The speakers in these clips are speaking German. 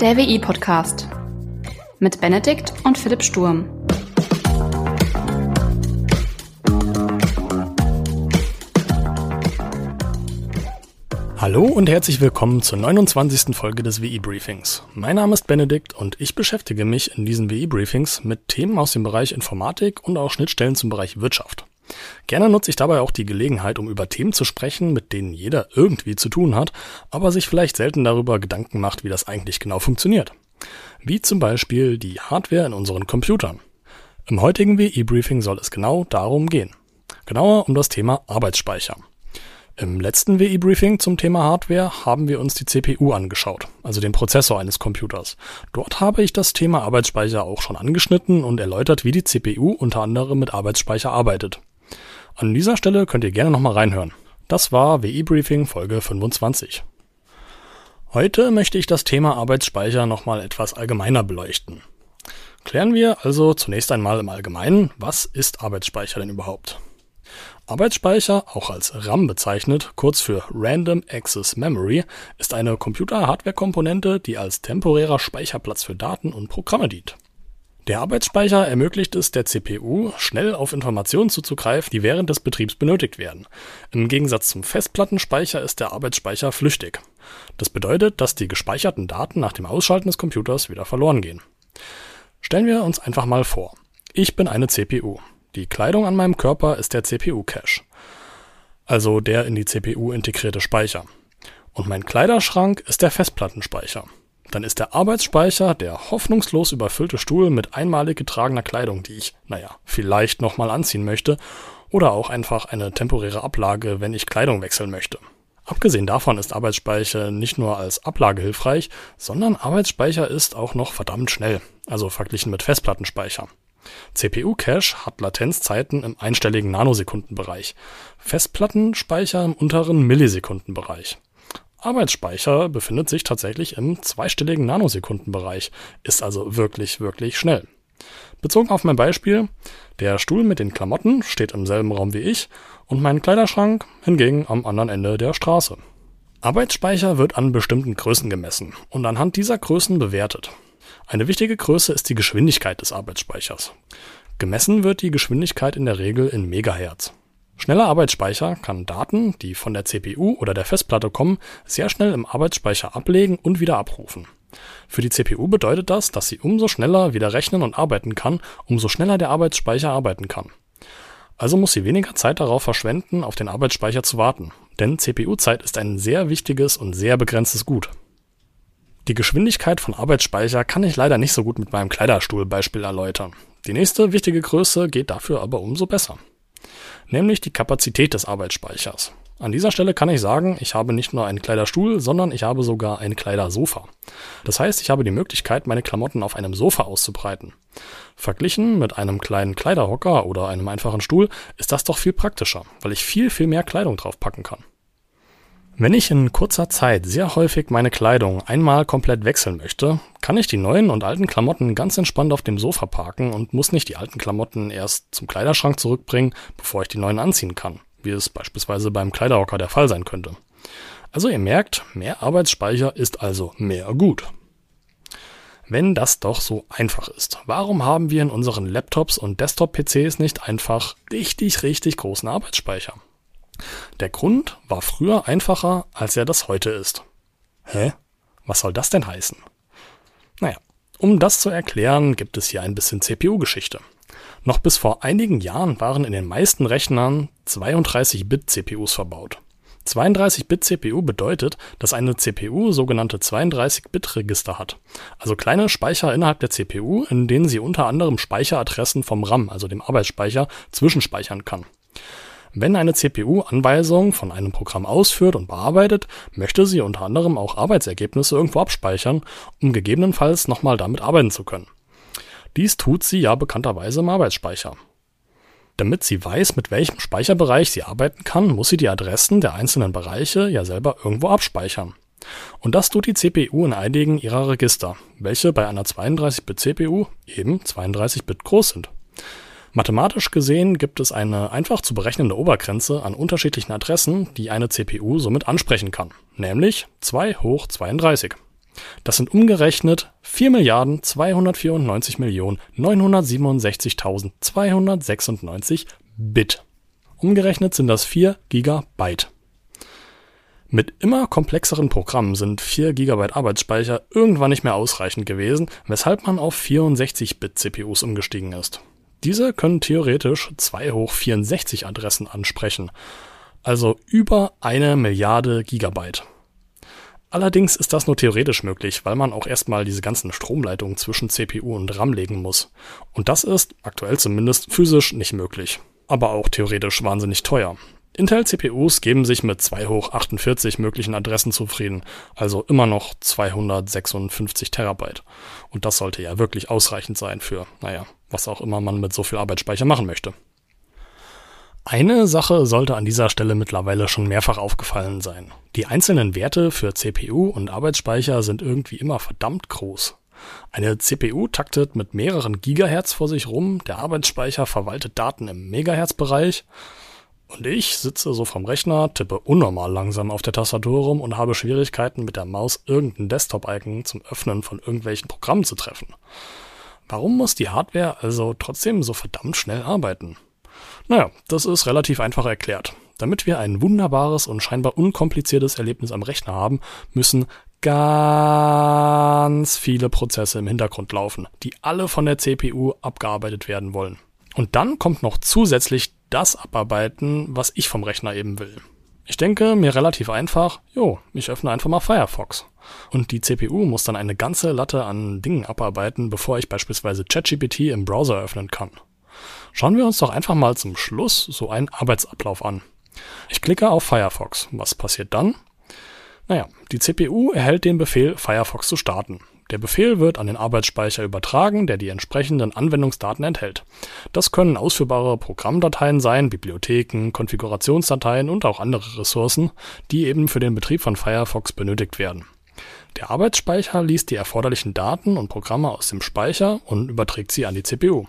Der WI-Podcast mit Benedikt und Philipp Sturm. Hallo und herzlich willkommen zur 29. Folge des WI-Briefings. Mein Name ist Benedikt und ich beschäftige mich in diesen WI-Briefings mit Themen aus dem Bereich Informatik und auch Schnittstellen zum Bereich Wirtschaft. Gerne nutze ich dabei auch die Gelegenheit, um über Themen zu sprechen, mit denen jeder irgendwie zu tun hat, aber sich vielleicht selten darüber Gedanken macht, wie das eigentlich genau funktioniert. Wie zum Beispiel die Hardware in unseren Computern. Im heutigen WI-Briefing soll es genau darum gehen. Genauer um das Thema Arbeitsspeicher. Im letzten WI-Briefing zum Thema Hardware haben wir uns die CPU angeschaut, also den Prozessor eines Computers. Dort habe ich das Thema Arbeitsspeicher auch schon angeschnitten und erläutert, wie die CPU unter anderem mit Arbeitsspeicher arbeitet. An dieser Stelle könnt ihr gerne nochmal reinhören. Das war WI Briefing Folge 25. Heute möchte ich das Thema Arbeitsspeicher nochmal etwas allgemeiner beleuchten. Klären wir also zunächst einmal im Allgemeinen, was ist Arbeitsspeicher denn überhaupt? Arbeitsspeicher, auch als RAM bezeichnet, kurz für Random Access Memory, ist eine Computer-Hardware-Komponente, die als temporärer Speicherplatz für Daten und Programme dient. Der Arbeitsspeicher ermöglicht es der CPU, schnell auf Informationen zuzugreifen, die während des Betriebs benötigt werden. Im Gegensatz zum Festplattenspeicher ist der Arbeitsspeicher flüchtig. Das bedeutet, dass die gespeicherten Daten nach dem Ausschalten des Computers wieder verloren gehen. Stellen wir uns einfach mal vor. Ich bin eine CPU. Die Kleidung an meinem Körper ist der CPU-Cache. Also der in die CPU integrierte Speicher. Und mein Kleiderschrank ist der Festplattenspeicher. Dann ist der Arbeitsspeicher der hoffnungslos überfüllte Stuhl mit einmalig getragener Kleidung, die ich, naja, vielleicht nochmal anziehen möchte, oder auch einfach eine temporäre Ablage, wenn ich Kleidung wechseln möchte. Abgesehen davon ist Arbeitsspeicher nicht nur als Ablage hilfreich, sondern Arbeitsspeicher ist auch noch verdammt schnell, also verglichen mit Festplattenspeicher. CPU-Cache hat Latenzzeiten im einstelligen Nanosekundenbereich, Festplattenspeicher im unteren Millisekundenbereich. Arbeitsspeicher befindet sich tatsächlich im zweistelligen Nanosekundenbereich, ist also wirklich, wirklich schnell. Bezogen auf mein Beispiel, der Stuhl mit den Klamotten steht im selben Raum wie ich und mein Kleiderschrank hingegen am anderen Ende der Straße. Arbeitsspeicher wird an bestimmten Größen gemessen und anhand dieser Größen bewertet. Eine wichtige Größe ist die Geschwindigkeit des Arbeitsspeichers. Gemessen wird die Geschwindigkeit in der Regel in Megahertz. Schneller Arbeitsspeicher kann Daten, die von der CPU oder der Festplatte kommen, sehr schnell im Arbeitsspeicher ablegen und wieder abrufen. Für die CPU bedeutet das, dass sie umso schneller wieder rechnen und arbeiten kann, umso schneller der Arbeitsspeicher arbeiten kann. Also muss sie weniger Zeit darauf verschwenden, auf den Arbeitsspeicher zu warten, denn CPU-Zeit ist ein sehr wichtiges und sehr begrenztes Gut. Die Geschwindigkeit von Arbeitsspeicher kann ich leider nicht so gut mit meinem Kleiderstuhlbeispiel erläutern. Die nächste wichtige Größe geht dafür aber umso besser nämlich die Kapazität des Arbeitsspeichers. An dieser Stelle kann ich sagen, ich habe nicht nur einen Kleiderstuhl, sondern ich habe sogar ein Kleidersofa. Das heißt, ich habe die Möglichkeit, meine Klamotten auf einem Sofa auszubreiten. Verglichen mit einem kleinen Kleiderhocker oder einem einfachen Stuhl ist das doch viel praktischer, weil ich viel, viel mehr Kleidung draufpacken kann. Wenn ich in kurzer Zeit sehr häufig meine Kleidung einmal komplett wechseln möchte, kann ich die neuen und alten Klamotten ganz entspannt auf dem Sofa parken und muss nicht die alten Klamotten erst zum Kleiderschrank zurückbringen, bevor ich die neuen anziehen kann, wie es beispielsweise beim Kleiderhocker der Fall sein könnte. Also ihr merkt, mehr Arbeitsspeicher ist also mehr gut. Wenn das doch so einfach ist, warum haben wir in unseren Laptops und Desktop-PCs nicht einfach richtig, richtig großen Arbeitsspeicher? Der Grund war früher einfacher, als er das heute ist. Hä? Was soll das denn heißen? Naja, um das zu erklären, gibt es hier ein bisschen CPU-Geschichte. Noch bis vor einigen Jahren waren in den meisten Rechnern 32-Bit-CPUs verbaut. 32-Bit-CPU bedeutet, dass eine CPU sogenannte 32-Bit-Register hat, also kleine Speicher innerhalb der CPU, in denen sie unter anderem Speicheradressen vom RAM, also dem Arbeitsspeicher, zwischenspeichern kann. Wenn eine CPU Anweisungen von einem Programm ausführt und bearbeitet, möchte sie unter anderem auch Arbeitsergebnisse irgendwo abspeichern, um gegebenenfalls nochmal damit arbeiten zu können. Dies tut sie ja bekannterweise im Arbeitsspeicher. Damit sie weiß, mit welchem Speicherbereich sie arbeiten kann, muss sie die Adressen der einzelnen Bereiche ja selber irgendwo abspeichern. Und das tut die CPU in einigen ihrer Register, welche bei einer 32-Bit-CPU eben 32 Bit groß sind. Mathematisch gesehen gibt es eine einfach zu berechnende Obergrenze an unterschiedlichen Adressen, die eine CPU somit ansprechen kann, nämlich 2 hoch 32. Das sind umgerechnet 4 Milliarden 294 Millionen 967.296 Bit. Umgerechnet sind das 4 Gigabyte. Mit immer komplexeren Programmen sind 4 GB Arbeitsspeicher irgendwann nicht mehr ausreichend gewesen, weshalb man auf 64-Bit CPUs umgestiegen ist. Diese können theoretisch 2 hoch 64 Adressen ansprechen, also über eine Milliarde Gigabyte. Allerdings ist das nur theoretisch möglich, weil man auch erstmal diese ganzen Stromleitungen zwischen CPU und RAM legen muss. Und das ist, aktuell zumindest, physisch nicht möglich. Aber auch theoretisch wahnsinnig teuer. Intel-CPUs geben sich mit 2 hoch 48 möglichen Adressen zufrieden, also immer noch 256 Terabyte. Und das sollte ja wirklich ausreichend sein für, naja, was auch immer man mit so viel Arbeitsspeicher machen möchte. Eine Sache sollte an dieser Stelle mittlerweile schon mehrfach aufgefallen sein. Die einzelnen Werte für CPU und Arbeitsspeicher sind irgendwie immer verdammt groß. Eine CPU taktet mit mehreren Gigahertz vor sich rum, der Arbeitsspeicher verwaltet Daten im Megahertz-Bereich und ich sitze so vom Rechner, tippe unnormal langsam auf der Tastatur rum und habe Schwierigkeiten mit der Maus irgendein Desktop-Icon zum Öffnen von irgendwelchen Programmen zu treffen. Warum muss die Hardware also trotzdem so verdammt schnell arbeiten? Naja, das ist relativ einfach erklärt. Damit wir ein wunderbares und scheinbar unkompliziertes Erlebnis am Rechner haben, müssen ganz viele Prozesse im Hintergrund laufen, die alle von der CPU abgearbeitet werden wollen. Und dann kommt noch zusätzlich das abarbeiten, was ich vom Rechner eben will. Ich denke mir relativ einfach, jo, ich öffne einfach mal Firefox. Und die CPU muss dann eine ganze Latte an Dingen abarbeiten, bevor ich beispielsweise ChatGPT im Browser öffnen kann. Schauen wir uns doch einfach mal zum Schluss so einen Arbeitsablauf an. Ich klicke auf Firefox. Was passiert dann? Naja, die CPU erhält den Befehl, Firefox zu starten. Der Befehl wird an den Arbeitsspeicher übertragen, der die entsprechenden Anwendungsdaten enthält. Das können ausführbare Programmdateien sein, Bibliotheken, Konfigurationsdateien und auch andere Ressourcen, die eben für den Betrieb von Firefox benötigt werden. Der Arbeitsspeicher liest die erforderlichen Daten und Programme aus dem Speicher und überträgt sie an die CPU.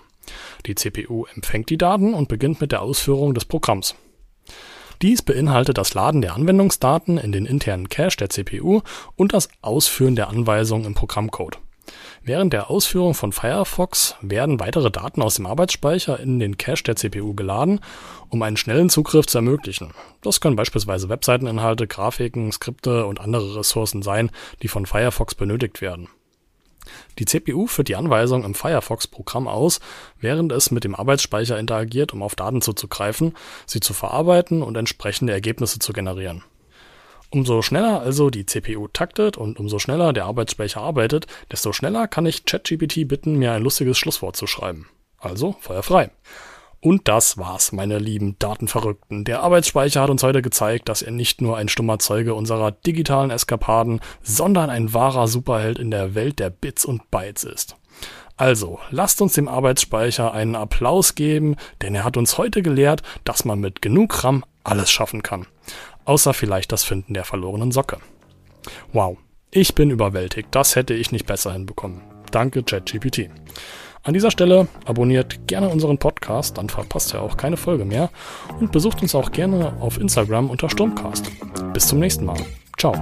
Die CPU empfängt die Daten und beginnt mit der Ausführung des Programms. Dies beinhaltet das Laden der Anwendungsdaten in den internen Cache der CPU und das Ausführen der Anweisungen im Programmcode. Während der Ausführung von Firefox werden weitere Daten aus dem Arbeitsspeicher in den Cache der CPU geladen, um einen schnellen Zugriff zu ermöglichen. Das können beispielsweise Webseiteninhalte, Grafiken, Skripte und andere Ressourcen sein, die von Firefox benötigt werden. Die CPU führt die Anweisung im Firefox-Programm aus, während es mit dem Arbeitsspeicher interagiert, um auf Daten zuzugreifen, sie zu verarbeiten und entsprechende Ergebnisse zu generieren. Umso schneller also die CPU taktet und umso schneller der Arbeitsspeicher arbeitet, desto schneller kann ich ChatGPT bitten, mir ein lustiges Schlusswort zu schreiben. Also Feuer frei. Und das war's, meine lieben Datenverrückten. Der Arbeitsspeicher hat uns heute gezeigt, dass er nicht nur ein stummer Zeuge unserer digitalen Eskapaden, sondern ein wahrer Superheld in der Welt der Bits und Bytes ist. Also, lasst uns dem Arbeitsspeicher einen Applaus geben, denn er hat uns heute gelehrt, dass man mit genug RAM alles schaffen kann. Außer vielleicht das Finden der verlorenen Socke. Wow, ich bin überwältigt, das hätte ich nicht besser hinbekommen. Danke, ChatGPT. An dieser Stelle abonniert gerne unseren Podcast, dann verpasst ihr auch keine Folge mehr und besucht uns auch gerne auf Instagram unter Sturmcast. Bis zum nächsten Mal. Ciao.